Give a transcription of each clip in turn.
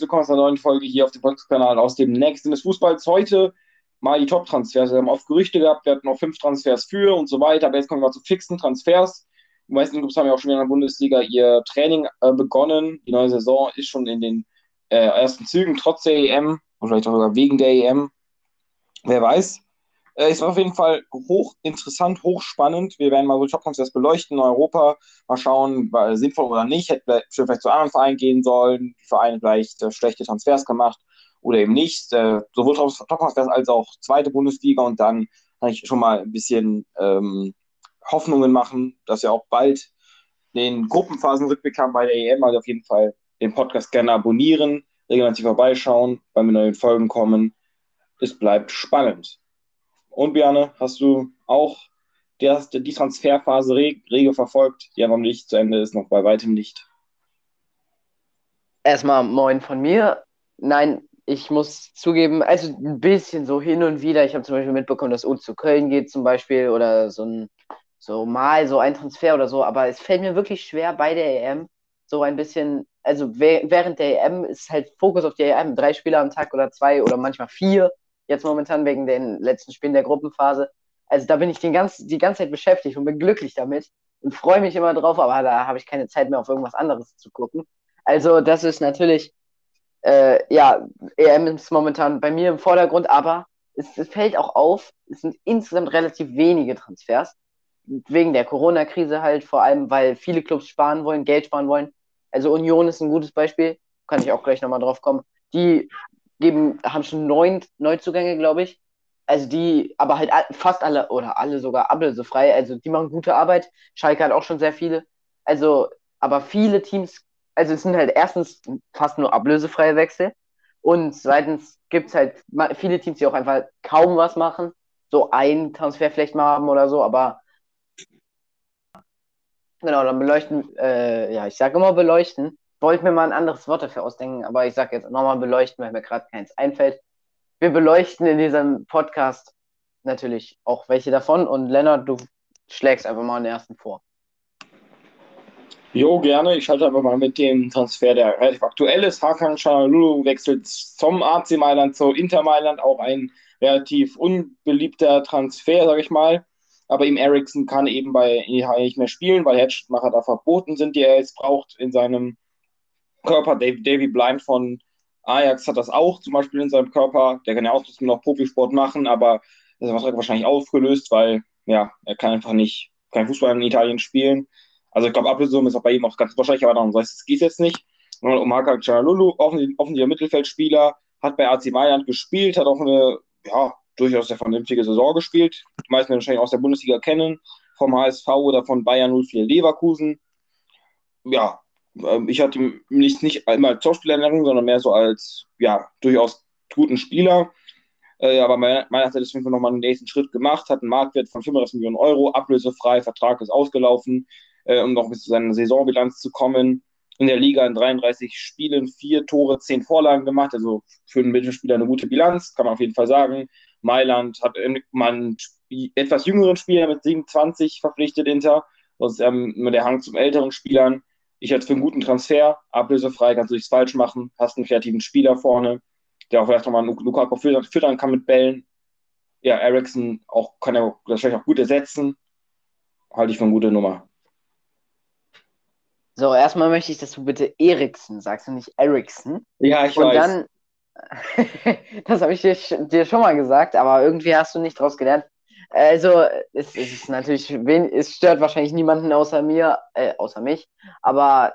willkommen zu einer neuen Folge hier auf dem Podcast-Kanal aus dem nächsten des Fußballs. Heute mal die Top-Transfers. Wir haben oft Gerüchte gehabt, wir hatten noch fünf Transfers für und so weiter, aber jetzt kommen wir zu fixen Transfers. Die meisten Clubs haben ja auch schon in der Bundesliga ihr Training äh, begonnen. Die neue Saison ist schon in den äh, ersten Zügen, trotz der EM, oder vielleicht auch sogar wegen der EM. Wer weiß. Äh, es war auf jeden Fall hochinteressant, hochspannend. Wir werden mal so Top-Transfers beleuchten in Europa, mal schauen, war sinnvoll oder nicht. Hätte vielleicht zu anderen Vereinen gehen sollen, die Vereine vielleicht äh, schlechte Transfers gemacht oder eben nicht. Äh, sowohl Top-Transfers als auch zweite Bundesliga und dann kann ich schon mal ein bisschen ähm, Hoffnungen machen, dass wir auch bald den Gruppenphasenrückblick haben bei der EM. Also auf jeden Fall den Podcast gerne abonnieren, regelmäßig vorbeischauen, weil wir neue Folgen kommen. Es bleibt spannend. Und Björne, hast du auch die, die Transferphase rege verfolgt, die ja noch nicht zu Ende ist, noch bei weitem nicht? Erstmal moin von mir. Nein, ich muss zugeben, also ein bisschen so hin und wieder. Ich habe zum Beispiel mitbekommen, dass U zu Köln geht zum Beispiel oder so ein so mal so ein Transfer oder so, aber es fällt mir wirklich schwer bei der EM so ein bisschen, also während der EM ist halt Fokus auf die EM, drei Spieler am Tag oder zwei oder manchmal vier jetzt momentan wegen den letzten Spielen der Gruppenphase. Also da bin ich den ganz, die ganze Zeit beschäftigt und bin glücklich damit und freue mich immer drauf, aber da habe ich keine Zeit mehr auf irgendwas anderes zu gucken. Also das ist natürlich, äh, ja, EM ist momentan bei mir im Vordergrund, aber es, es fällt auch auf, es sind insgesamt relativ wenige Transfers. Wegen der Corona-Krise halt, vor allem, weil viele Clubs sparen wollen, Geld sparen wollen. Also Union ist ein gutes Beispiel, kann ich auch gleich nochmal drauf kommen. Die geben, haben schon neun Neuzugänge, glaube ich. Also die, aber halt fast alle oder alle sogar ablösefrei. Also die machen gute Arbeit. Schalke hat auch schon sehr viele. Also, aber viele Teams, also es sind halt erstens fast nur ablösefreie Wechsel. Und zweitens gibt es halt viele Teams, die auch einfach kaum was machen. So ein Transfer vielleicht mal haben oder so, aber genau, dann beleuchten, äh, ja, ich sage immer beleuchten, wollte mir mal ein anderes Wort dafür ausdenken, aber ich sage jetzt nochmal beleuchten, weil mir gerade keins einfällt. Wir beleuchten in diesem Podcast natürlich auch welche davon und Lennart, du schlägst einfach mal den ersten vor. Jo, gerne. Ich schalte einfach mal mit dem Transfer, der relativ aktuell ist. Hakan Çalhanoğlu wechselt zum AC Mailand zu Inter Mailand, auch ein relativ unbeliebter Transfer, sage ich mal. Aber ihm Ericsson kann eben bei EH nicht mehr spielen, weil Headshotmacher da verboten sind, die er jetzt braucht in seinem Körper. Davy, Davy Blind von Ajax hat das auch zum Beispiel in seinem Körper. Der kann ja auch noch Profisport machen, aber das ist wahrscheinlich aufgelöst, weil ja, er kann einfach nicht kein Fußball in Italien spielen. Also ich glaube, Ablösung ist auch bei ihm auch ganz wahrscheinlich, aber darum soll es geht jetzt nicht. Und Omaka Cianalulu, offensichtlicher Mittelfeldspieler, hat bei AC Mailand gespielt, hat auch eine ja, durchaus sehr vernünftige Saison gespielt. Die meisten wahrscheinlich aus der Bundesliga kennen, vom HSV oder von Bayern 04 Leverkusen. Ja, ich hatte ihn nicht, einmal als Schauspielerlehrerin, sondern mehr so als, ja, durchaus guten Spieler. Äh, aber meiner nach hat er nochmal einen nächsten Schritt gemacht, hat einen Marktwert von 35 Millionen Euro, ablösefrei, Vertrag ist ausgelaufen, äh, um noch bis zu seiner Saisonbilanz zu kommen. In der Liga in 33 Spielen, vier Tore, zehn Vorlagen gemacht, also für einen Mittelspieler eine gute Bilanz, kann man auf jeden Fall sagen. Mailand hat man etwas jüngeren Spieler mit 27 verpflichtet hinter, sonst ähm, der Hang zum älteren Spielern ich halte für einen guten Transfer, ablösefrei, kannst du nichts falsch machen, hast einen kreativen Spieler vorne, der auch vielleicht nochmal Lukaku füttern kann mit Bällen. Ja, Ericsson auch, kann er wahrscheinlich auch gut ersetzen. Halte ich für eine gute Nummer. So, erstmal möchte ich, dass du bitte Eriksen sagst und nicht Ericsson. Ja, ich und weiß. Dann, das habe ich dir, dir, schon mal gesagt, aber irgendwie hast du nicht draus gelernt. Also, es, es ist natürlich, es stört wahrscheinlich niemanden außer mir, äh, außer mich, aber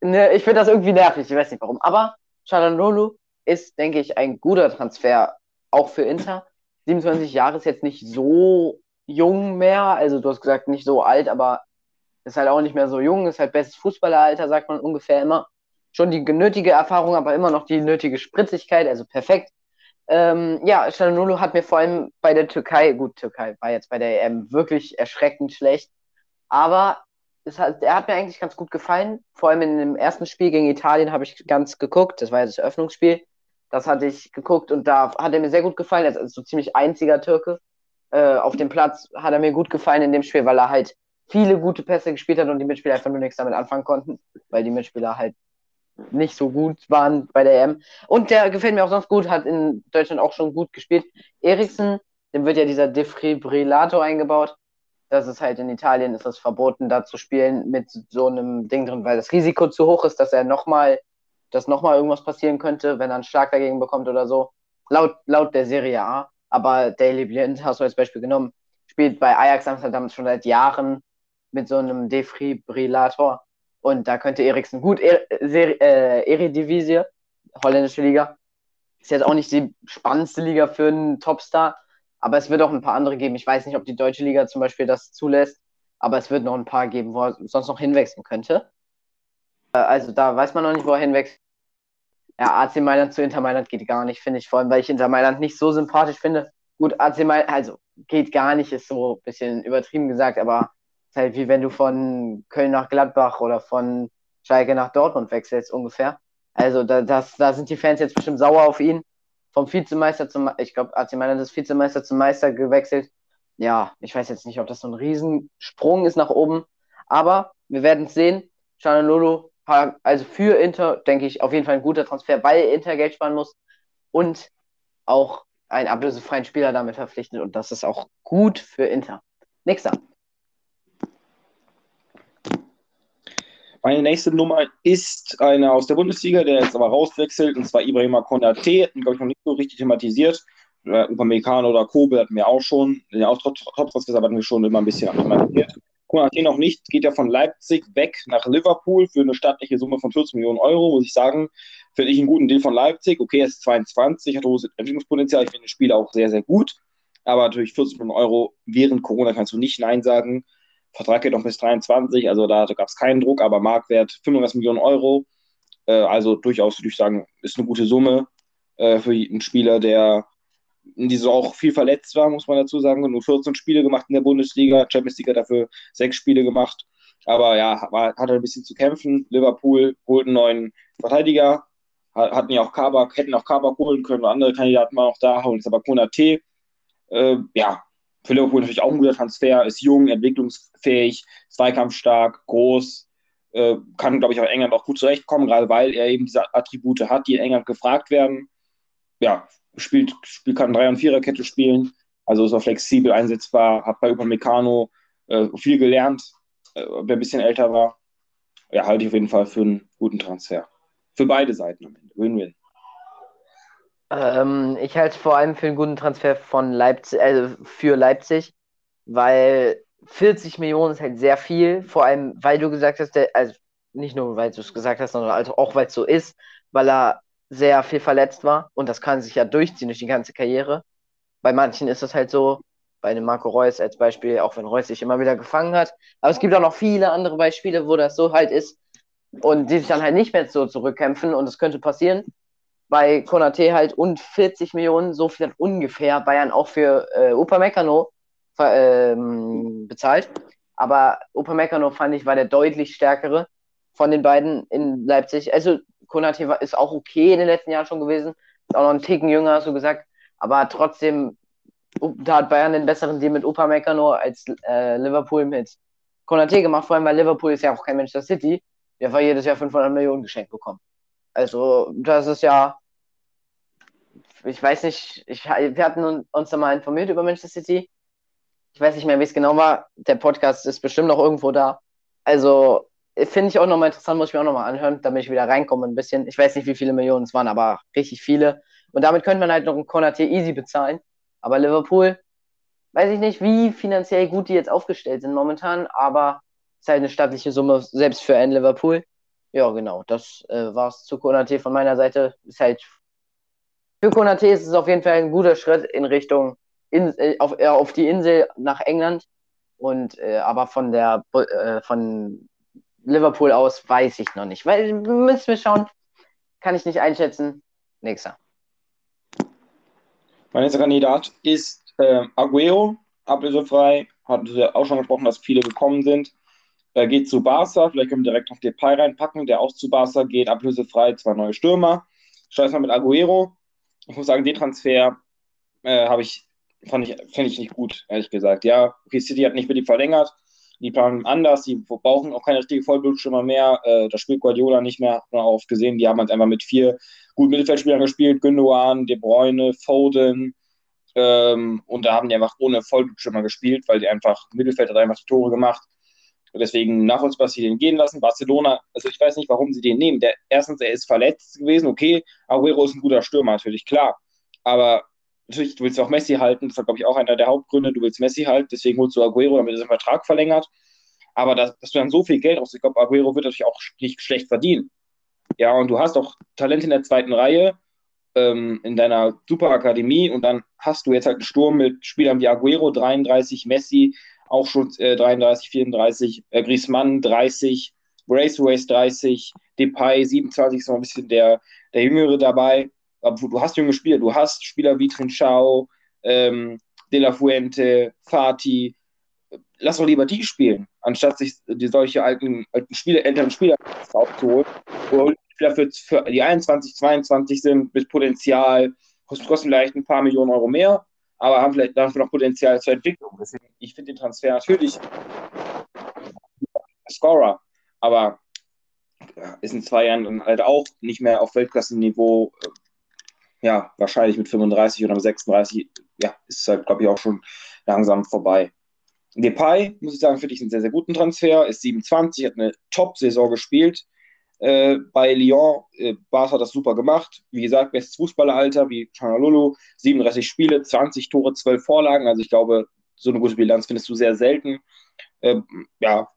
ne, ich finde das irgendwie nervig, ich weiß nicht warum. Aber Chalanolu ist, denke ich, ein guter Transfer, auch für Inter. 27 Jahre ist jetzt nicht so jung mehr, also du hast gesagt, nicht so alt, aber ist halt auch nicht mehr so jung, ist halt bestes Fußballeralter, sagt man ungefähr immer. Schon die nötige Erfahrung, aber immer noch die nötige Spritzigkeit, also perfekt. Ähm, ja, Çalhanoğlu hat mir vor allem bei der Türkei, gut, Türkei war jetzt bei der EM wirklich erschreckend schlecht, aber es hat, er hat mir eigentlich ganz gut gefallen. Vor allem in dem ersten Spiel gegen Italien habe ich ganz geguckt, das war ja das Eröffnungsspiel. Das hatte ich geguckt und da hat er mir sehr gut gefallen. Er ist so ziemlich einziger Türke. Äh, auf dem Platz hat er mir gut gefallen in dem Spiel, weil er halt viele gute Pässe gespielt hat und die Mitspieler einfach nur nichts damit anfangen konnten, weil die Mitspieler halt nicht so gut waren bei der EM. Und der gefällt mir auch sonst gut, hat in Deutschland auch schon gut gespielt. Eriksen, dem wird ja dieser Defibrillator eingebaut. Das ist halt in Italien ist es verboten, da zu spielen mit so einem Ding drin, weil das Risiko zu hoch ist, dass er nochmal, dass nochmal irgendwas passieren könnte, wenn er einen Schlag dagegen bekommt oder so. Laut, laut der Serie A. Aber Daily Blind hast du als Beispiel genommen, spielt bei Ajax Amsterdam schon seit Jahren mit so einem Defibrillator. Und da könnte Eriksen gut, er, äh, Eredivisie, holländische Liga, ist jetzt auch nicht die spannendste Liga für einen Topstar, aber es wird auch ein paar andere geben. Ich weiß nicht, ob die deutsche Liga zum Beispiel das zulässt, aber es wird noch ein paar geben, wo er sonst noch hinwechseln könnte. Äh, also da weiß man noch nicht, wo er hinwechselt. Ja, AC Mailand zu Inter Mailand geht gar nicht, finde ich, vor allem, weil ich Inter Mailand nicht so sympathisch finde. Gut, AC Mailand, also geht gar nicht, ist so ein bisschen übertrieben gesagt, aber ist halt wie wenn du von Köln nach Gladbach oder von Schalke nach Dortmund wechselst ungefähr. Also da, das, da sind die Fans jetzt bestimmt sauer auf ihn. Vom Vizemeister zum, ich glaube, AC Mailand ist Vizemeister zum Meister gewechselt. Ja, ich weiß jetzt nicht, ob das so ein Riesensprung ist nach oben, aber wir werden es sehen. Lolo, also für Inter, denke ich, auf jeden Fall ein guter Transfer, weil Inter Geld sparen muss und auch einen ablösefreien Spieler damit verpflichtet und das ist auch gut für Inter. Nächster. Meine nächste Nummer ist einer aus der Bundesliga, der jetzt aber rauswechselt, und zwar Ibrahima Konate. Den glaube ich noch nicht so richtig thematisiert. Äh, Upamecano oder Kobe hatten wir auch schon. Den Top-Transfers hatten wir schon immer ein bisschen thematisiert. Konate noch nicht, geht ja von Leipzig weg nach Liverpool für eine staatliche Summe von 14 Millionen Euro, muss ich sagen. Finde ich einen guten Deal von Leipzig. Okay, er ist 22, hat hohes Entwicklungspotenzial. Ich finde den Spieler auch sehr, sehr gut. Aber natürlich 14 Millionen Euro während Corona kannst du nicht Nein sagen. Vertrag geht noch bis 23, also da gab es keinen Druck, aber Marktwert 35 Millionen Euro. Äh, also durchaus würde ich sagen, ist eine gute Summe äh, für einen Spieler, der in dieser auch viel verletzt war, muss man dazu sagen. Nur 14 Spiele gemacht in der Bundesliga, Champions League dafür sechs Spiele gemacht. Aber ja, war, hatte ein bisschen zu kämpfen. Liverpool holt einen neuen Verteidiger, hatten ja auch Kabak, hätten auch Kabak holen können, andere Kandidaten waren auch da, holen jetzt aber Konate. Äh, ja, für Liverpool natürlich auch ein guter Transfer, ist jung, entwicklungsfähig, zweikampfstark, groß, äh, kann, glaube ich, auch England auch gut zurechtkommen, gerade weil er eben diese Attribute hat, die in England gefragt werden. Ja, spielt, spielt kann Drei- und Viererkette spielen, also ist auch flexibel einsetzbar, hat bei Upamecano äh, viel gelernt, äh, wer ein bisschen älter war. Ja, halte ich auf jeden Fall für einen guten Transfer. Für beide Seiten am Ende. Win-win. Ähm, ich halte es vor allem für einen guten Transfer von Leipzig, also für Leipzig, weil 40 Millionen ist halt sehr viel, vor allem weil du gesagt hast, der, also nicht nur weil du es gesagt hast, sondern also auch weil es so ist, weil er sehr viel verletzt war und das kann sich ja durchziehen durch die ganze Karriere. Bei manchen ist es halt so, bei einem Marco Reus als Beispiel, auch wenn Reus sich immer wieder gefangen hat. Aber es gibt auch noch viele andere Beispiele, wo das so halt ist und die sich dann halt nicht mehr so zurückkämpfen und es könnte passieren bei Konate halt und 40 Millionen, so viel hat ungefähr Bayern auch für äh, Upamecano ähm, bezahlt. Aber Upamecano fand ich war der deutlich stärkere von den beiden in Leipzig. Also Konate ist auch okay in den letzten Jahren schon gewesen, ist auch noch ein Ticken jünger, so gesagt, aber trotzdem da hat Bayern den besseren Deal mit Upamecano als äh, Liverpool mit Konate gemacht, vor allem weil Liverpool ist ja auch kein Manchester City, der war jedes Jahr 500 Millionen geschenkt bekommen. Also, das ist ja, ich weiß nicht, ich, wir hatten uns da mal informiert über Manchester City. Ich weiß nicht mehr, wie es genau war. Der Podcast ist bestimmt noch irgendwo da. Also, finde ich auch nochmal interessant, muss ich mir auch nochmal anhören, damit ich wieder reinkomme ein bisschen. Ich weiß nicht, wie viele Millionen es waren, aber richtig viele. Und damit könnte man halt noch einen Konate easy bezahlen. Aber Liverpool, weiß ich nicht, wie finanziell gut die jetzt aufgestellt sind momentan, aber es ist halt eine stattliche Summe, selbst für ein Liverpool. Ja, genau. Das äh, war's zu Konate von meiner Seite. Ist halt für Konate ist es auf jeden Fall ein guter Schritt in Richtung in, äh, auf, äh, auf die Insel nach England. Und äh, aber von der äh, von Liverpool aus weiß ich noch nicht. Weil müssen wir schauen. Kann ich nicht einschätzen. Nächster. Mein nächster Kandidat ist äh, Aguero, ablösefrei. Wir auch schon gesprochen, dass viele gekommen sind. Er geht zu Barca, vielleicht können wir direkt noch Depay reinpacken, der auch zu Barca geht, ablösefrei, zwei neue Stürmer. Steiß mal mit Aguero. Ich muss sagen, den Transfer äh, ich, ich, finde ich nicht gut, ehrlich gesagt. Ja, okay, City hat nicht mit ihm verlängert. die planen anders, die brauchen auch keine richtige Vollblutstürmer mehr. Äh, das spielt Guardiola nicht mehr, hat man auch gesehen. Die haben halt einfach mit vier guten Mittelfeldspielern gespielt: Gündogan, De Bruyne, Foden. Ähm, und da haben die einfach ohne Vollblutstürmer gespielt, weil die einfach Mittelfeld hat einfach die Tore gemacht. Deswegen nachvollziehbar, dass sie den gehen lassen. Barcelona, also ich weiß nicht, warum sie den nehmen. Der, erstens, er ist verletzt gewesen, okay. Aguero ist ein guter Stürmer, natürlich, klar. Aber natürlich, du willst auch Messi halten, das war, glaube ich, auch einer der Hauptgründe, du willst Messi halten, deswegen holst du Aguero, damit er seinen Vertrag verlängert. Aber dass, dass du dann so viel Geld aus, ich glaube, Aguero wird natürlich auch nicht schlecht verdienen. Ja, und du hast auch Talent in der zweiten Reihe ähm, in deiner Superakademie und dann hast du jetzt halt einen Sturm mit Spielern wie Aguero 33, Messi auch schon äh, 33, 34, äh, Griezmann 30, Braceways 30, Depay 27 ist noch ein bisschen der, der Jüngere dabei. Du hast junge Spieler, du hast Spieler wie Trinchao, ähm, De La Fuente, Fati, lass doch lieber die spielen, anstatt sich die solche alten, alten Spieler, älteren Spieler aufzuholen. Spieler für, für die 21, 22 sind mit Potenzial, kosten vielleicht ein paar Millionen Euro mehr, aber haben vielleicht dafür noch Potenzial zur Entwicklung. Deswegen, ich finde den Transfer natürlich Scorer, aber ist in zwei Jahren dann halt auch nicht mehr auf Weltklasse-Niveau ja, wahrscheinlich mit 35 oder 36, ja, ist halt, glaube ich, auch schon langsam vorbei. Depay, muss ich sagen, finde ich einen sehr, sehr guten Transfer, ist 27, hat eine Top-Saison gespielt äh, bei Lyon. Äh, Bas hat das super gemacht. Wie gesagt, bestes Fußballeralter wie Chanalulu, 37 Spiele, 20 Tore, 12 Vorlagen. Also ich glaube, so eine gute Bilanz findest du sehr selten. Äh, ja,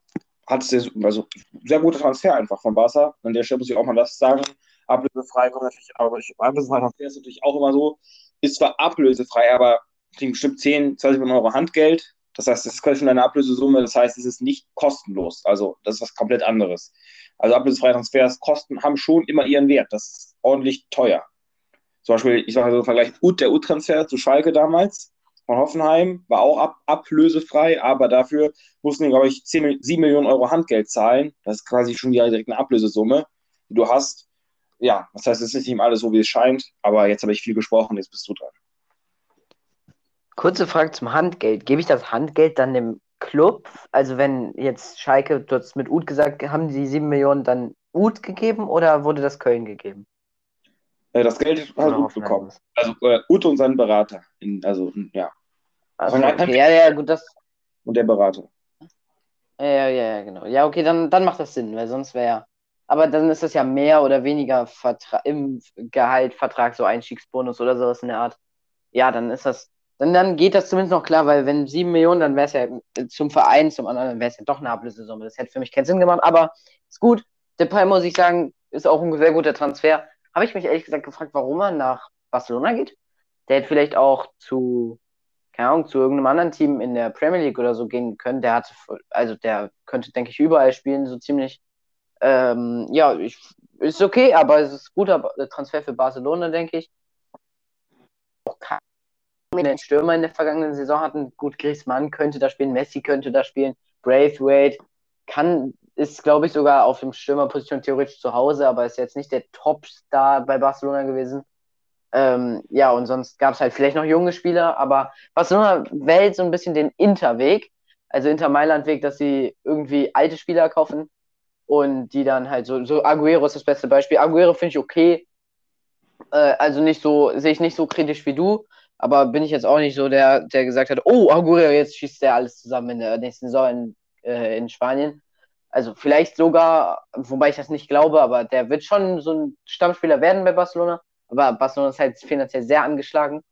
hat es also sehr guter Transfer einfach von Barca. An der Stelle muss ich auch mal das sagen ablösefrei kommt natürlich, aber ich, ablösefrei ist natürlich auch immer so, ist zwar ablösefrei, aber kriegen bestimmt 10, 20 Millionen Euro Handgeld. Das heißt, das ist quasi schon eine Ablösesumme, das heißt, es ist nicht kostenlos. Also, das ist was komplett anderes. Also, ablösefreie Transfers kosten, haben schon immer ihren Wert. Das ist ordentlich teuer. Zum Beispiel, ich sage so einen Vergleich, der Ut-Transfer zu Schalke damals von Hoffenheim war auch ab, ablösefrei, aber dafür mussten die, glaube ich, 10, 7 Millionen Euro Handgeld zahlen. Das ist quasi schon direkt eine Ablösesumme, die du hast ja, das heißt, es ist nicht immer alles so, wie es scheint, aber jetzt habe ich viel gesprochen, jetzt bist du dran. Kurze Frage zum Handgeld. Gebe ich das Handgeld dann dem Club? Also wenn jetzt Schalke, du hast mit Ut gesagt, haben die 7 Millionen dann Ut gegeben oder wurde das Köln gegeben? Äh, das Geld hat Ut bekommen. Also äh, Ut und sein Berater. In, also, ja. Also, okay. Ja, ja, gut, das. Und der Berater. Ja, ja, ja, genau. Ja, okay, dann, dann macht das Sinn, weil sonst wäre ja aber dann ist das ja mehr oder weniger Vertra im Gehalt, Vertrag, so Einstiegsbonus oder sowas in der Art. Ja, dann ist das, dann, dann geht das zumindest noch klar, weil wenn sieben Millionen, dann wäre es ja zum Verein, zum anderen, wäre es ja doch eine Ablösesumme. Das hätte für mich keinen Sinn gemacht, aber ist gut. Depay, muss ich sagen, ist auch ein sehr guter Transfer. Habe ich mich ehrlich gesagt gefragt, warum er nach Barcelona geht. Der hätte vielleicht auch zu, keine Ahnung, zu irgendeinem anderen Team in der Premier League oder so gehen können. Der hatte, also der könnte, denke ich, überall spielen, so ziemlich. Ähm, ja, ich, ist okay, aber es ist ein guter Transfer für Barcelona, denke ich. Auch kein den Stürmer in der vergangenen Saison hatten. Gut, Griezmann könnte da spielen, Messi könnte da spielen, Braithwaite kann, ist, glaube ich, sogar auf dem Stürmerposition theoretisch zu Hause, aber ist jetzt nicht der Topstar bei Barcelona gewesen. Ähm, ja, und sonst gab es halt vielleicht noch junge Spieler, aber Barcelona wählt so ein bisschen den Interweg, also Inter Mailand-Weg, dass sie irgendwie alte Spieler kaufen, und die dann halt so, so Aguero ist das beste Beispiel. Aguero finde ich okay. Äh, also nicht so, sehe ich nicht so kritisch wie du, aber bin ich jetzt auch nicht so der, der gesagt hat, oh, Aguero, jetzt schießt der alles zusammen in der nächsten Saison in, äh, in Spanien. Also vielleicht sogar, wobei ich das nicht glaube, aber der wird schon so ein Stammspieler werden bei Barcelona. Aber Barcelona ist halt finanziell sehr angeschlagen.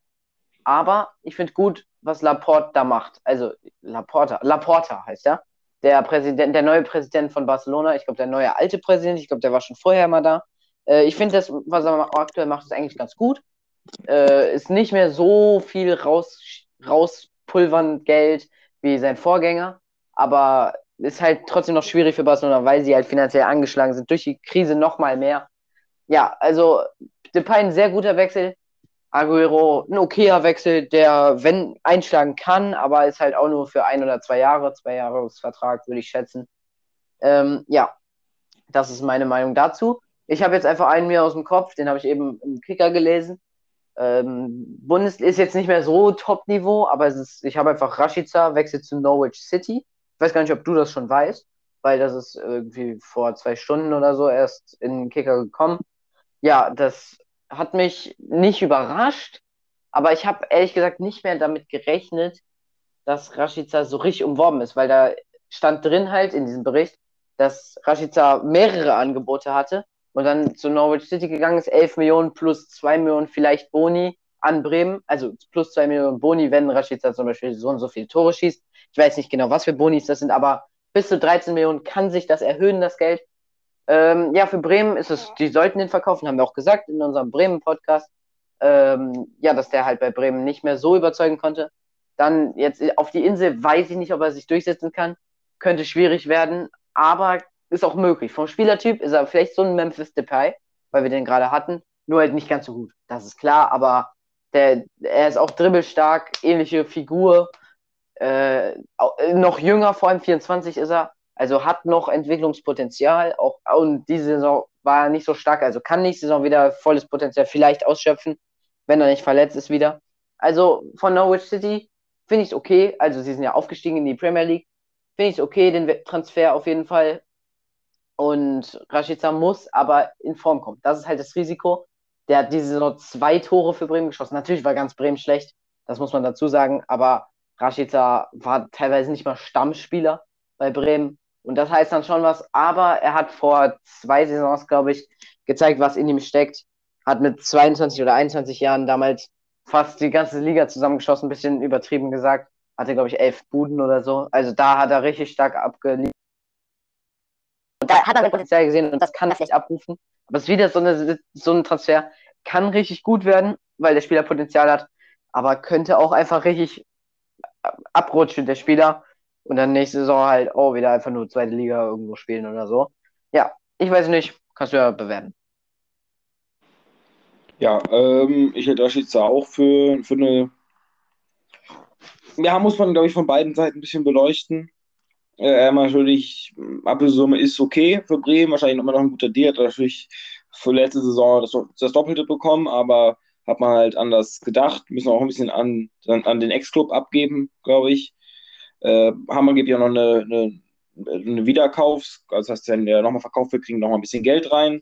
Aber ich finde gut, was Laporte da macht. Also Laporta, Laporta heißt er der Präsident, der neue Präsident von Barcelona, ich glaube, der neue alte Präsident, ich glaube, der war schon vorher mal da. Äh, ich finde das, was er aktuell macht, ist eigentlich ganz gut. Äh, ist nicht mehr so viel raus, rauspulvern Geld wie sein Vorgänger, aber ist halt trotzdem noch schwierig für Barcelona, weil sie halt finanziell angeschlagen sind, durch die Krise noch mal mehr. Ja, also Depay ein sehr guter Wechsel. Aguero ein okayer Wechsel, der, wenn, einschlagen kann, aber ist halt auch nur für ein oder zwei Jahre, zwei Jahresvertrag, würde ich schätzen. Ähm, ja, das ist meine Meinung dazu. Ich habe jetzt einfach einen mir aus dem Kopf, den habe ich eben im Kicker gelesen. Ähm, Bundes ist jetzt nicht mehr so Top-Niveau, aber ist, ich habe einfach Rashica, wechselt zu Norwich City. Ich weiß gar nicht, ob du das schon weißt, weil das ist irgendwie vor zwei Stunden oder so erst in den Kicker gekommen. Ja, das hat mich nicht überrascht, aber ich habe ehrlich gesagt nicht mehr damit gerechnet, dass Rashica so richtig umworben ist, weil da stand drin halt in diesem Bericht, dass Rashica mehrere Angebote hatte und dann zu Norwich City gegangen ist, 11 Millionen plus 2 Millionen vielleicht Boni an Bremen, also plus 2 Millionen Boni, wenn Rashica zum Beispiel so und so viele Tore schießt. Ich weiß nicht genau, was für Bonis das sind, aber bis zu 13 Millionen kann sich das erhöhen, das Geld. Ähm, ja, für Bremen ist es, die sollten den verkaufen, haben wir auch gesagt in unserem Bremen-Podcast. Ähm, ja, dass der halt bei Bremen nicht mehr so überzeugen konnte. Dann jetzt auf die Insel weiß ich nicht, ob er sich durchsetzen kann. Könnte schwierig werden, aber ist auch möglich. Vom Spielertyp ist er vielleicht so ein Memphis Depay, weil wir den gerade hatten, nur halt nicht ganz so gut. Das ist klar, aber der, er ist auch dribbelstark, ähnliche Figur, äh, noch jünger, vor allem 24 ist er, also hat noch Entwicklungspotenzial. Auch und diese Saison war er nicht so stark, also kann nächste Saison wieder volles Potenzial vielleicht ausschöpfen, wenn er nicht verletzt ist wieder. Also von Norwich City finde ich es okay. Also sie sind ja aufgestiegen in die Premier League. Finde ich es okay, den Transfer auf jeden Fall. Und Rashica muss aber in Form kommen. Das ist halt das Risiko. Der hat diese Saison zwei Tore für Bremen geschossen. Natürlich war ganz Bremen schlecht, das muss man dazu sagen. Aber Rashica war teilweise nicht mal Stammspieler bei Bremen. Und das heißt dann schon was. Aber er hat vor zwei Saisons, glaube ich, gezeigt, was in ihm steckt. Hat mit 22 oder 21 Jahren damals fast die ganze Liga zusammengeschossen, ein bisschen übertrieben gesagt. Hatte, glaube ich, elf Buden oder so. Also da hat er richtig stark abgeliefert. Und da hat er sein Potenzial gesehen und das kann er vielleicht abrufen. Aber es ist wieder so, eine, so ein Transfer. Kann richtig gut werden, weil der Spieler Potenzial hat. Aber könnte auch einfach richtig abrutschen, der Spieler. Und dann nächste Saison halt auch wieder einfach nur zweite Liga irgendwo spielen oder so. Ja, ich weiß nicht, kannst du ja bewerten. Ja, ähm, ich hätte Rashica auch für, für eine. Ja, muss man, glaube ich, von beiden Seiten ein bisschen beleuchten. Äh, natürlich, Ablösesumme ist okay für Bremen, wahrscheinlich immer noch ein guter Deal, hat natürlich für letzte Saison das, das Doppelte bekommen, aber hat man halt anders gedacht. Müssen auch ein bisschen an, an den Ex-Club abgeben, glaube ich. Äh, Hammer gibt ja noch eine, eine, eine Wiederkaufs-, also das heißt, wenn der nochmal verkauft wird, kriegen nochmal ein bisschen Geld rein.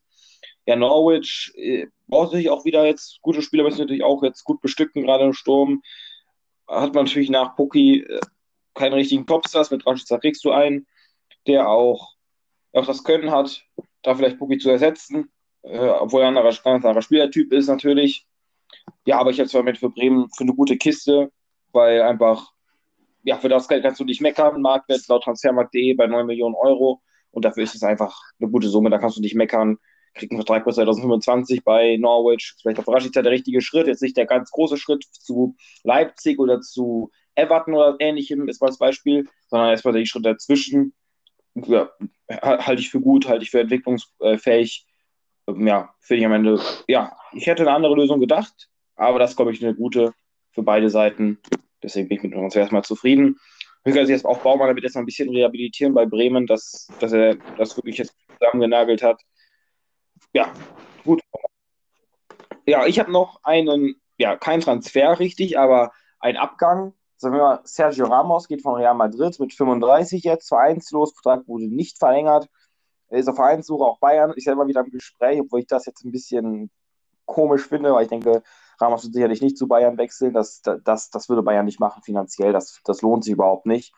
Ja, Norwich äh, braucht natürlich auch wieder jetzt gute Spieler, müssen natürlich auch jetzt gut bestücken, gerade im Sturm. Hat man natürlich nach Pucki keinen richtigen Topstars, mit Rashica kriegst du einen, der auch, auch das Können hat, da vielleicht Pucki zu ersetzen, äh, obwohl er ein anderer, anderer Spielertyp ist natürlich. Ja, aber ich habe zwar mit für Bremen für eine gute Kiste, weil einfach ja, für das Geld kannst du nicht meckern. Marktwert laut transfermarkt.de bei 9 Millionen Euro. Und dafür ist es einfach eine gute Summe. Da kannst du nicht meckern. Kriegt einen Vertrag bis 2025 bei Norwich. Vielleicht auf Rashica der richtige Schritt. Jetzt nicht der ganz große Schritt zu Leipzig oder zu Everton oder ähnlichem, ist mal das Beispiel, sondern erstmal der Schritt dazwischen. Ja, halte ich für gut, halte ich für entwicklungsfähig. Ja, finde ich am Ende, ja, ich hätte eine andere Lösung gedacht, aber das glaube ich, eine gute für beide Seiten. Deswegen bin ich mit uns erstmal zufrieden. Will jetzt auch Baumann damit erstmal ein bisschen rehabilitieren bei Bremen, dass, dass er das wirklich jetzt zusammengenagelt hat. Ja, gut. Ja, ich habe noch einen, ja, kein Transfer richtig, aber ein Abgang. Sagen wir mal, Sergio Ramos geht von Real Madrid mit 35 jetzt, vereinslos, Vertrag wurde nicht verlängert. Er ist auf Vereinssuche, auch Bayern ist ja immer wieder im Gespräch, obwohl ich das jetzt ein bisschen komisch finde, weil ich denke, Ramos wird sicherlich nicht zu Bayern wechseln. Das, das, das würde Bayern nicht machen finanziell. Das, das lohnt sich überhaupt nicht.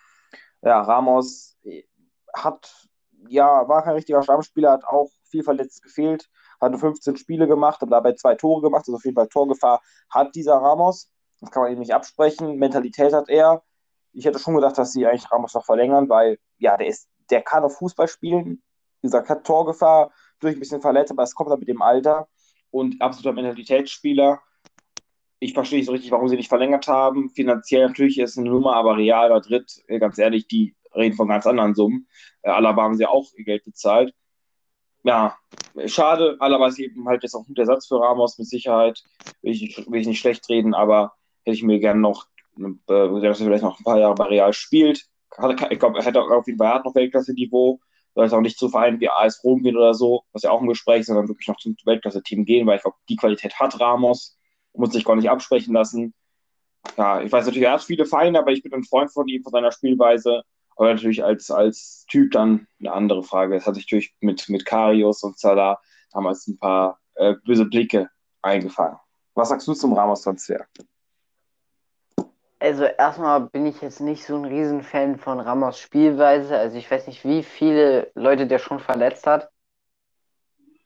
Ja, Ramos hat, ja, war kein richtiger Stammspieler, hat auch viel verletzt gefehlt, hat 15 Spiele gemacht, hat dabei zwei Tore gemacht, also auf jeden Fall Torgefahr hat dieser Ramos. Das kann man ihm nicht absprechen. Mentalität hat er. Ich hätte schon gedacht, dass sie eigentlich Ramos noch verlängern, weil, ja, der ist, der kann auf Fußball spielen. Wie gesagt, hat Torgefahr, durch ein bisschen verletzt, aber es kommt dann mit dem Alter und absoluter Mentalitätsspieler ich verstehe nicht so richtig, warum sie nicht verlängert haben. Finanziell natürlich ist es eine Nummer, aber Real Madrid, äh, ganz ehrlich, die reden von ganz anderen Summen. Äh, Alaba haben sie auch ihr Geld bezahlt. Ja, schade. Alaba ist eben halt jetzt auch ein guter Ersatz für Ramos mit Sicherheit. Will ich, will ich nicht schlecht reden, aber hätte ich mir gerne noch, äh, dass er vielleicht noch ein paar Jahre bei Real spielt. Ich glaube, er hätte auf jeden Fall noch Weltklasse-Niveau. Es auch nicht zu Vereinen wie AS Rom gehen oder so, was ja auch im Gespräch ist, sondern wirklich noch zum Weltklasse-Team gehen, weil ich glaube, die Qualität hat Ramos muss sich gar nicht absprechen lassen. Ja, ich weiß natürlich, er hat viele Feinde, aber ich bin ein Freund von ihm, von seiner Spielweise. Aber natürlich als, als Typ dann eine andere Frage. Es hat sich natürlich mit, mit Karius und Salah damals ein paar äh, böse Blicke eingefangen. Was sagst du zum Ramos-Transfer? Also erstmal bin ich jetzt nicht so ein Riesenfan von Ramos Spielweise. Also ich weiß nicht, wie viele Leute der schon verletzt hat.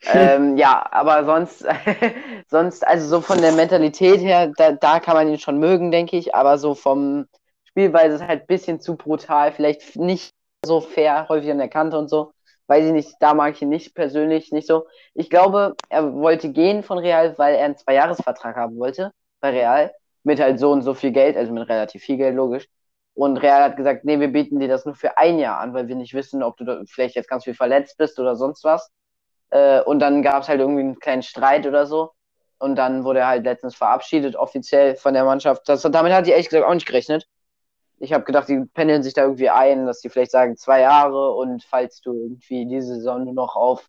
ähm, ja, aber sonst, sonst, also so von der Mentalität her, da, da kann man ihn schon mögen, denke ich. Aber so vom, Spielweise ist halt ein bisschen zu brutal, vielleicht nicht so fair, häufig an der Kante und so. Weiß ich nicht, da mag ich ihn nicht persönlich nicht so. Ich glaube, er wollte gehen von Real, weil er einen Zweijahresvertrag haben wollte bei Real. Mit halt so und so viel Geld, also mit relativ viel Geld, logisch. Und Real hat gesagt, nee, wir bieten dir das nur für ein Jahr an, weil wir nicht wissen, ob du vielleicht jetzt ganz viel verletzt bist oder sonst was. Äh, und dann gab es halt irgendwie einen kleinen Streit oder so. Und dann wurde er halt letztens verabschiedet, offiziell von der Mannschaft. Das, damit hat die ehrlich gesagt auch nicht gerechnet. Ich habe gedacht, die pendeln sich da irgendwie ein, dass die vielleicht sagen zwei Jahre und falls du irgendwie diese Saison nur noch auf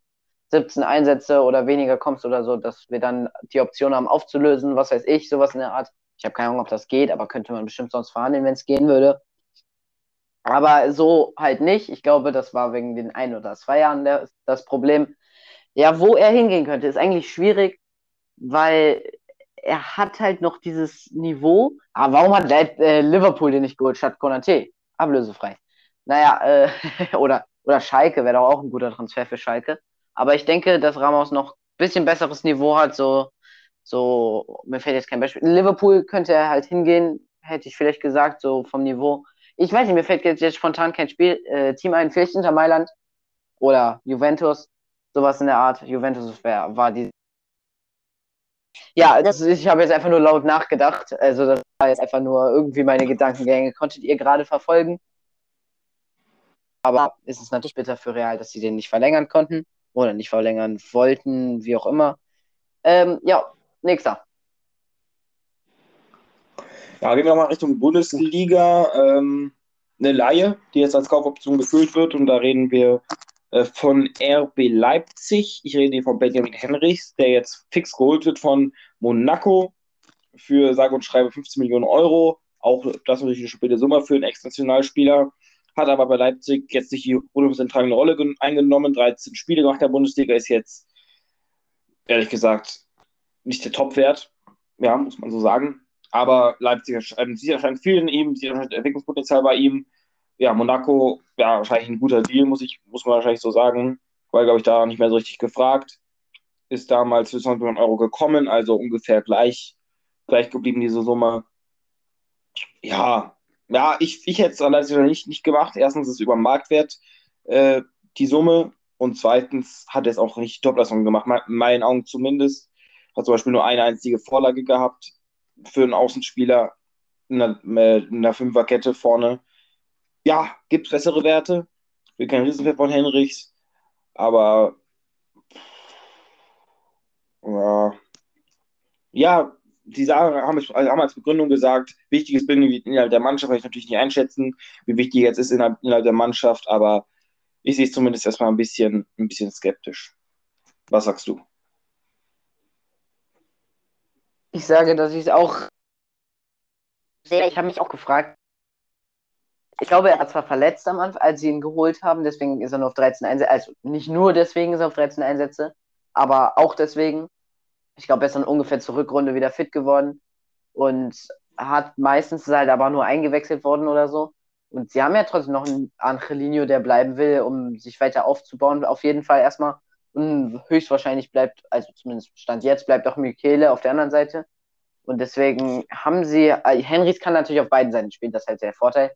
17 Einsätze oder weniger kommst oder so, dass wir dann die Option haben aufzulösen, was weiß ich, sowas in der Art. Ich habe keine Ahnung, ob das geht, aber könnte man bestimmt sonst verhandeln, wenn es gehen würde. Aber so halt nicht. Ich glaube, das war wegen den ein oder zwei Jahren der, das Problem. Ja, wo er hingehen könnte, ist eigentlich schwierig, weil er hat halt noch dieses Niveau. Aber warum hat äh, Liverpool den nicht geholt statt Konate? Ablösefrei. Naja, äh, oder, oder Schalke wäre doch auch ein guter Transfer für Schalke. Aber ich denke, dass Ramos noch ein bisschen besseres Niveau hat. So, so, mir fällt jetzt kein Beispiel. Liverpool könnte er halt hingehen, hätte ich vielleicht gesagt, so vom Niveau. Ich weiß nicht, mir fällt jetzt, spontan kein Spiel, äh, Team ein, vielleicht Inter Mailand oder Juventus, sowas in der Art. Juventus wär, war die ja, das, ich habe jetzt einfach nur laut nachgedacht. Also das war jetzt einfach nur irgendwie meine Gedankengänge. Konntet ihr gerade verfolgen? Aber ist es natürlich bitter für Real, dass sie den nicht verlängern konnten oder nicht verlängern wollten, wie auch immer. Ähm, ja, nächster. Ja, gehen wir nochmal Richtung Bundesliga. Ähm, eine Laie, die jetzt als Kaufoption gefüllt wird. Und da reden wir äh, von RB Leipzig. Ich rede hier von Benjamin Henrichs, der jetzt fix geholt wird von Monaco für sage und schreibe 15 Millionen Euro. Auch das natürlich eine späte Summe für einen Ex-Nationalspieler. Hat aber bei Leipzig jetzt nicht die bundeszentrale Rolle eingenommen. 13 Spiele gemacht der Bundesliga ist jetzt, ehrlich gesagt, nicht der Topwert. Ja, muss man so sagen. Aber Leipzig sieht erscheint viel in ihm, sieht erscheint Entwicklungspotenzial bei ihm ja, Monaco, ja, wahrscheinlich ein guter Deal, muss, ich, muss man wahrscheinlich so sagen, weil, glaube ich, da nicht mehr so richtig gefragt. Ist damals für 20 Millionen Euro gekommen, also ungefähr gleich, gleich geblieben, diese Summe. Ja, ja, ich, ich hätte es allerdings nicht, nicht gemacht. Erstens ist es über Marktwert äh, die Summe und zweitens hat er es auch nicht Topleistung gemacht, in meinen Augen zumindest. Hat zum Beispiel nur eine einzige Vorlage gehabt für einen Außenspieler in einer, äh, in einer Fünferkette vorne ja, gibt es bessere Werte. Ich bin kein Riesenfan von Henrichs, aber ja, ja die sagen, haben, haben als Begründung gesagt, wichtiges Bindeglied innerhalb der Mannschaft, kann ich natürlich nicht einschätzen, wie wichtig jetzt ist innerhalb, innerhalb der Mannschaft, aber ich sehe es zumindest erstmal ein bisschen, ein bisschen skeptisch. Was sagst du? Ich sage, dass ich es auch sehe. Ich habe mich auch gefragt, ich glaube, er hat zwar verletzt am Anfang, als sie ihn geholt haben, deswegen ist er nur auf 13 Einsätze, also nicht nur deswegen ist er auf 13 Einsätze, aber auch deswegen. Ich glaube, er ist dann ungefähr zur Rückrunde wieder fit geworden und hat meistens halt aber nur eingewechselt worden oder so. Und sie haben ja trotzdem noch einen Angelino, der bleiben will, um sich weiter aufzubauen, auf jeden Fall erstmal. Und höchstwahrscheinlich bleibt, also zumindest Stand jetzt, bleibt auch Michele auf der anderen Seite. Und deswegen haben sie, äh, Henrys kann natürlich auf beiden Seiten spielen, das ist halt der Vorteil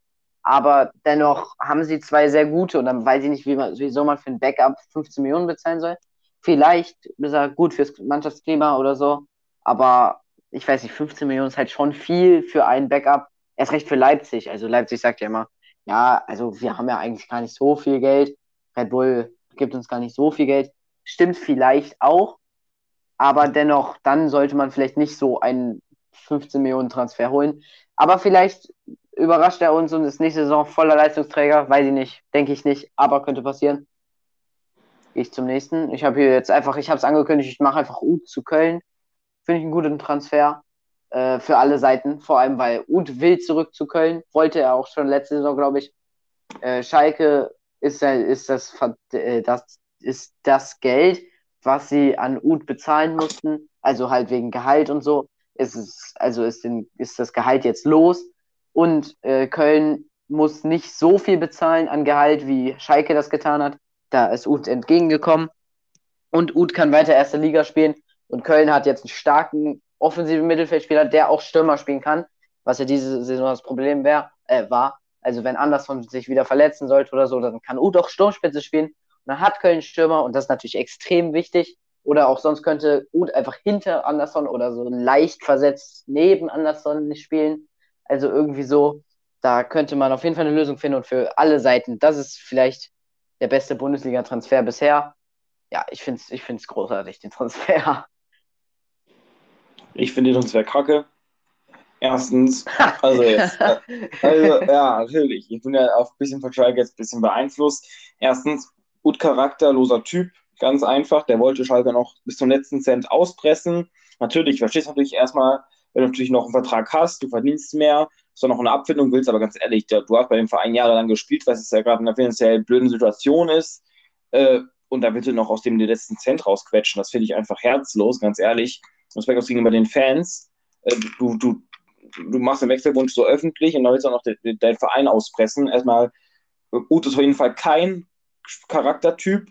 aber dennoch haben sie zwei sehr gute und dann weiß ich nicht, wie man, wieso man für ein Backup 15 Millionen bezahlen soll. Vielleicht ist er gut fürs Mannschaftsklima oder so, aber ich weiß nicht, 15 Millionen ist halt schon viel für ein Backup. Erst recht für Leipzig. Also Leipzig sagt ja immer, ja, also wir haben ja eigentlich gar nicht so viel Geld. Red Bull gibt uns gar nicht so viel Geld. Stimmt vielleicht auch, aber dennoch, dann sollte man vielleicht nicht so einen 15 Millionen Transfer holen. Aber vielleicht überrascht er uns und ist nächste Saison voller Leistungsträger. Weiß ich nicht, denke ich nicht, aber könnte passieren. Gehe ich zum nächsten. Ich habe hier jetzt einfach, ich habe es angekündigt, ich mache einfach Ut zu Köln. Finde ich einen guten Transfer äh, für alle Seiten. Vor allem, weil Ut will zurück zu Köln. Wollte er auch schon letzte Saison, glaube ich. äh, Schalke ist, ist das, äh, das, ist das Geld, was sie an Ut bezahlen mussten, also halt wegen Gehalt und so, ist es, also ist, den, ist das Gehalt jetzt los und äh, Köln muss nicht so viel bezahlen an Gehalt, wie Schalke das getan hat. Da ist Ut entgegengekommen und Ut kann weiter erste Liga spielen und Köln hat jetzt einen starken offensiven Mittelfeldspieler, der auch Stürmer spielen kann, was ja diese Saison das Problem wär, äh, war. Also wenn Anderson sich wieder verletzen sollte oder so, dann kann Ut auch Sturmspitze spielen. Dann hat Köln Stürmer und das ist natürlich extrem wichtig. Oder auch sonst könnte Ut einfach hinter Anderson oder so leicht versetzt neben Anderson nicht spielen. Also irgendwie so, da könnte man auf jeden Fall eine Lösung finden und für alle Seiten. Das ist vielleicht der beste Bundesliga-Transfer bisher. Ja, ich finde es ich find's großartig, den Transfer. Ich finde den Transfer kacke. Erstens, also jetzt, äh, also, ja, natürlich. Ich bin ja auch ein bisschen von Schalke jetzt ein bisschen beeinflusst. Erstens, gut charakterloser Typ, ganz einfach. Der wollte Schalke noch bis zum letzten Cent auspressen. Natürlich, verstehst du natürlich erstmal, wenn du natürlich noch einen Vertrag hast, du verdienst mehr, hast du noch eine Abfindung willst, aber ganz ehrlich, du hast bei dem Verein jahrelang gespielt, was es ja gerade in einer finanziell blöden Situation ist. Äh, und da willst du noch aus dem letzten Cent rausquetschen. Das finde ich einfach herzlos, ganz ehrlich. Respekt auch gegenüber den Fans. Äh, du, du, du machst den Wechselwunsch so öffentlich und dann willst du auch noch deinen de Verein auspressen. Erstmal, Uth ist auf jeden Fall kein Charaktertyp.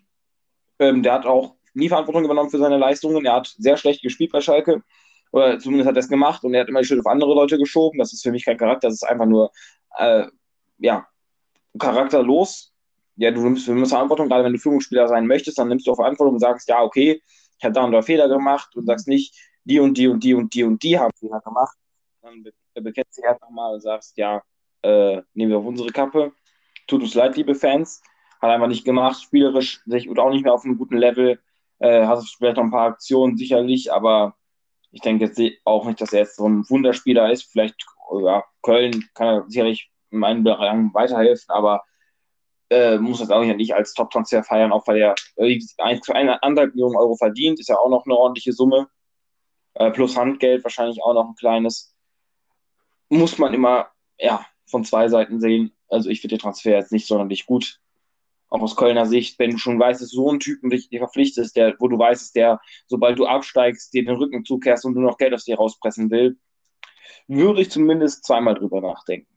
Ähm, der hat auch nie Verantwortung übernommen für seine Leistungen. Er hat sehr schlecht gespielt bei Schalke. Oder zumindest hat er es gemacht und er hat immer die Schuld auf andere Leute geschoben. Das ist für mich kein Charakter, das ist einfach nur, äh, ja, charakterlos. Ja, du nimmst, du nimmst Verantwortung, gerade wenn du Führungsspieler sein möchtest, dann nimmst du auch Verantwortung und sagst, ja, okay, ich habe da und da Fehler gemacht und sagst nicht, die und die und die und die und die haben Fehler gemacht. Dann be bekennst du dich halt nochmal und sagst, ja, äh, nehmen wir auf unsere Kappe. Tut uns leid, liebe Fans. Hat einfach nicht gemacht, spielerisch sich oder auch nicht mehr auf einem guten Level. Äh, hast vielleicht noch ein paar Aktionen, sicherlich, aber ich denke jetzt auch nicht, dass er jetzt so ein Wunderspieler ist. Vielleicht, ja, Köln kann er sicherlich in meinen Belangen weiterhelfen, aber äh, muss das auch nicht als Top-Transfer feiern, auch weil er äh, eineinhalb Millionen Euro verdient, ist ja auch noch eine ordentliche Summe. Äh, plus Handgeld wahrscheinlich auch noch ein kleines. Muss man immer ja, von zwei Seiten sehen. Also ich finde den Transfer jetzt nicht sonderlich gut. Auch aus Kölner Sicht, wenn du schon weißt, dass so ein Typen dich verpflichtest, der, wo du weißt, dass der, sobald du absteigst, dir den Rücken zukehrst und du noch Geld aus dir rauspressen will, würde ich zumindest zweimal drüber nachdenken.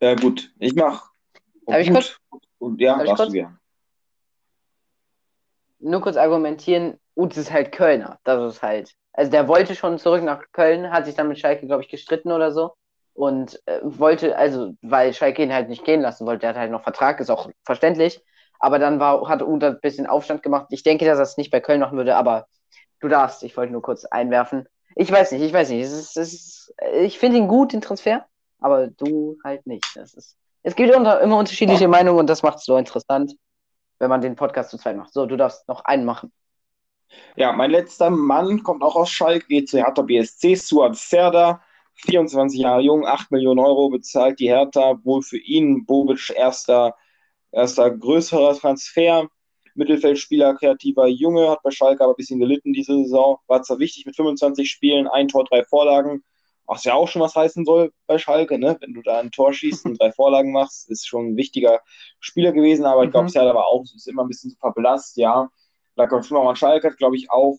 Ja, gut, ich mache Darf ich kurz? Und ja, darfst du gern. Nur kurz argumentieren, Uth ist halt Kölner. Das ist halt. Also der wollte schon zurück nach Köln, hat sich dann mit Schalke, glaube ich, gestritten oder so. Und äh, wollte, also, weil Schalke ihn halt nicht gehen lassen wollte, der hat halt noch Vertrag, ist auch verständlich. Aber dann war, hat Uth ein bisschen Aufstand gemacht. Ich denke, dass er es nicht bei Köln machen würde, aber du darfst, ich wollte nur kurz einwerfen. Ich weiß nicht, ich weiß nicht. Es ist, es ist, ich finde ihn gut, den Transfer, aber du halt nicht. Das ist, es gibt unter, immer unterschiedliche Meinungen und das macht es so interessant, wenn man den Podcast zu zweit macht. So, du darfst noch einen machen. Ja, mein letzter Mann kommt auch aus Schalke, geht zu Hertha BSC, Suat Serda, 24 Jahre jung, 8 Millionen Euro bezahlt die Hertha, wohl für ihn Bobic erster, erster größerer Transfer. Mittelfeldspieler, kreativer Junge, hat bei Schalke aber ein bisschen gelitten diese Saison, war zwar wichtig mit 25 Spielen, ein Tor, drei Vorlagen, was ja auch schon was heißen soll bei Schalke, ne? Wenn du da ein Tor schießt und drei Vorlagen machst, ist schon ein wichtiger Spieler gewesen, aber ich glaube, mhm. Serda war auch ist immer ein bisschen verblasst, ja. Lag schon auch an Schalke, hat, glaube ich, auch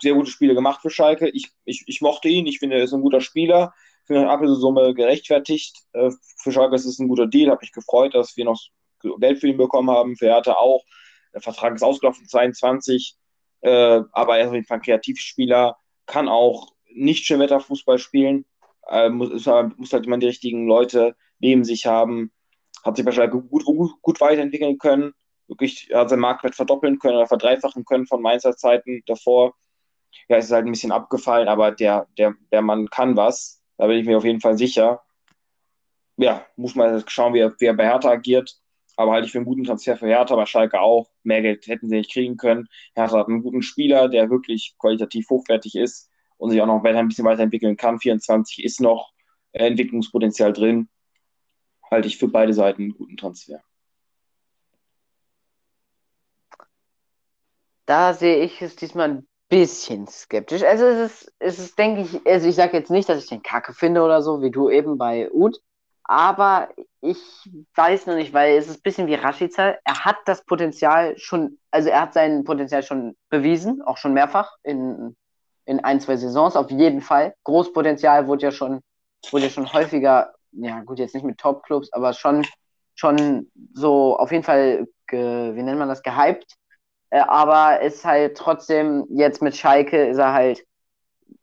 sehr gute Spiele gemacht für Schalke. Ich, ich, ich mochte ihn, ich finde, er ist ein guter Spieler. Ich finde eine Ablösesumme gerechtfertigt. Äh, für Schalke ist es ein guter Deal. Habe mich gefreut, dass wir noch Geld für ihn bekommen haben. Für Hertha auch. Der Vertrag ist ausgelaufen 22. Äh, aber er ist auf jeden Fall ein Kreativspieler. Kann auch nicht Schönwetterfußball spielen. Äh, muss, muss, halt immer die richtigen Leute neben sich haben. Hat sich wahrscheinlich gut, gut, gut weiterentwickeln können. Wirklich hat seinen Marktwert verdoppeln können oder verdreifachen können von Mainzer Zeiten davor. Ja, es ist halt ein bisschen abgefallen, aber der, der, der Mann kann was. Da bin ich mir auf jeden Fall sicher. Ja, muss man schauen, wie er, wie er bei Hertha agiert. Aber halte ich für einen guten Transfer für Hertha, bei Schalke auch. Mehr Geld hätten sie nicht kriegen können. Hertha hat einen guten Spieler, der wirklich qualitativ hochwertig ist und sich auch noch weiter, ein bisschen weiterentwickeln kann. 24 ist noch Entwicklungspotenzial drin. Halte ich für beide Seiten einen guten Transfer. Da sehe ich es diesmal ein bisschen skeptisch. Also es ist, es ist denke ich, also ich sage jetzt nicht, dass ich den Kacke finde oder so, wie du eben bei Ud, aber ich weiß noch nicht, weil es ist ein bisschen wie Rashica. Er hat das Potenzial schon, also er hat sein Potenzial schon bewiesen, auch schon mehrfach in, in ein, zwei Saisons, auf jeden Fall. Großpotenzial wurde ja schon, wurde ja schon häufiger, ja gut, jetzt nicht mit Top-Clubs, aber schon, schon so auf jeden Fall, ge, wie nennt man das, gehypt. Äh, aber ist halt trotzdem, jetzt mit Schalke ist er halt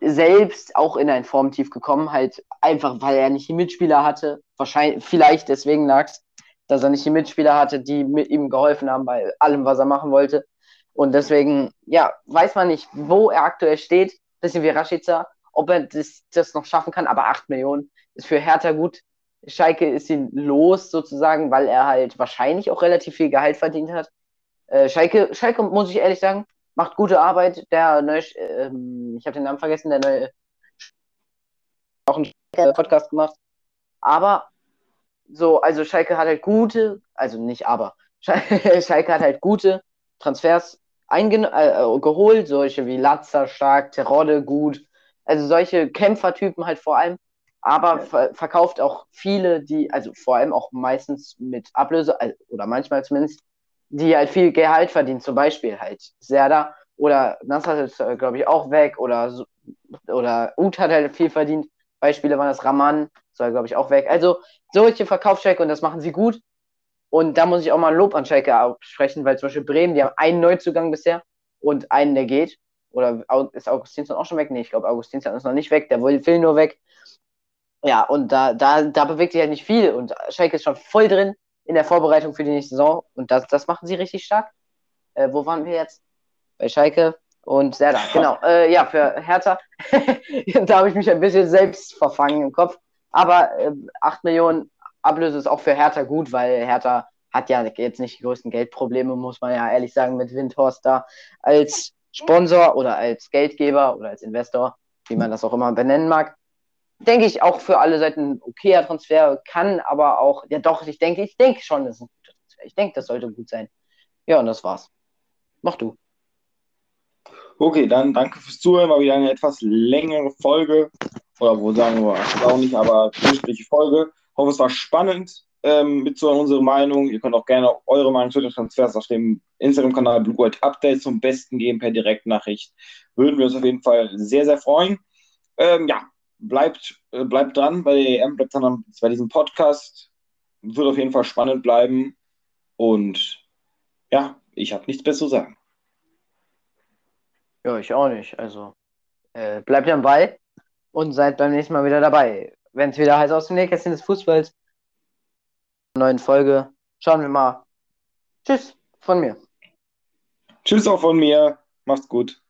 selbst auch in ein Formtief gekommen, halt einfach, weil er nicht die Mitspieler hatte. Wahrscheinlich, vielleicht deswegen lag es, dass er nicht die Mitspieler hatte, die mit ihm geholfen haben bei allem, was er machen wollte. Und deswegen, ja, weiß man nicht, wo er aktuell steht. Bisschen wie Rashica, ob er das, das noch schaffen kann, aber 8 Millionen ist für Hertha gut. Schalke ist ihn los sozusagen, weil er halt wahrscheinlich auch relativ viel Gehalt verdient hat. Äh, Schalke, Schalke, muss ich ehrlich sagen, macht gute Arbeit. Der neue, ähm, ich habe den Namen vergessen, der neue auch einen Podcast gemacht. Aber so, also Schalke hat halt gute, also nicht aber, Schalke hat halt gute Transfers einge äh, geholt, solche wie Latzer, Stark, Terodde, gut. Also solche Kämpfertypen halt vor allem, aber ver verkauft auch viele, die, also vor allem auch meistens mit Ablöse, also, oder manchmal zumindest, die halt viel Gehalt verdienen, zum Beispiel halt Serda oder Nasser ist, äh, glaube ich, auch weg oder, oder Ut hat halt viel verdient. Beispiele waren das Raman, soll, glaube ich, auch weg. Also solche Verkaufsstrecke und das machen sie gut. Und da muss ich auch mal Lob an Schalke aussprechen, weil zum Beispiel Bremen, die haben einen Neuzugang bisher und einen, der geht. Oder ist Augustinsson auch schon weg? Nee, ich glaube, Augustinsson ist noch nicht weg, der will nur weg. Ja, und da, da, da bewegt sich halt nicht viel. Und Schalke ist schon voll drin in der Vorbereitung für die nächste Saison. Und das, das machen sie richtig stark. Äh, wo waren wir jetzt? Bei Schalke und Serda. Genau. Äh, ja, für Hertha. da habe ich mich ein bisschen selbst verfangen im Kopf. Aber äh, 8 Millionen Ablöse ist auch für Hertha gut, weil Hertha hat ja jetzt nicht die größten Geldprobleme, muss man ja ehrlich sagen, mit Windhorst da als Sponsor oder als Geldgeber oder als Investor, wie man das auch immer benennen mag. Denke ich auch für alle Seiten ein okayer Transfer, kann aber auch, ja doch, ich denke, ich denke schon, das ist ein guter Transfer. Ich denke, das sollte gut sein. Ja, und das war's. Mach du. Okay, dann danke fürs Zuhören. War wieder eine etwas längere Folge. Oder wo sagen wir, auch nicht, aber durchschnittliche Folge. Hoffe, es war spannend ähm, mitzuhören, unsere Meinung. Ihr könnt auch gerne eure Meinung zu den Transfers auf dem Instagram-Kanal Blue White Update zum Besten geben per Direktnachricht. Würden wir uns auf jeden Fall sehr, sehr freuen. Ähm, ja, bleibt, äh, bleibt dran bei der EM, bleibt dran bei diesem Podcast. Wird auf jeden Fall spannend bleiben. Und ja, ich habe nichts mehr zu sagen. Ja, ich auch nicht. Also äh, bleibt am Ball und seid beim nächsten Mal wieder dabei. Wenn es wieder heißt aus dem Nähkästchen des Fußballs. Neuen Folge. Schauen wir mal. Tschüss von mir. Tschüss auch von mir. Macht's gut.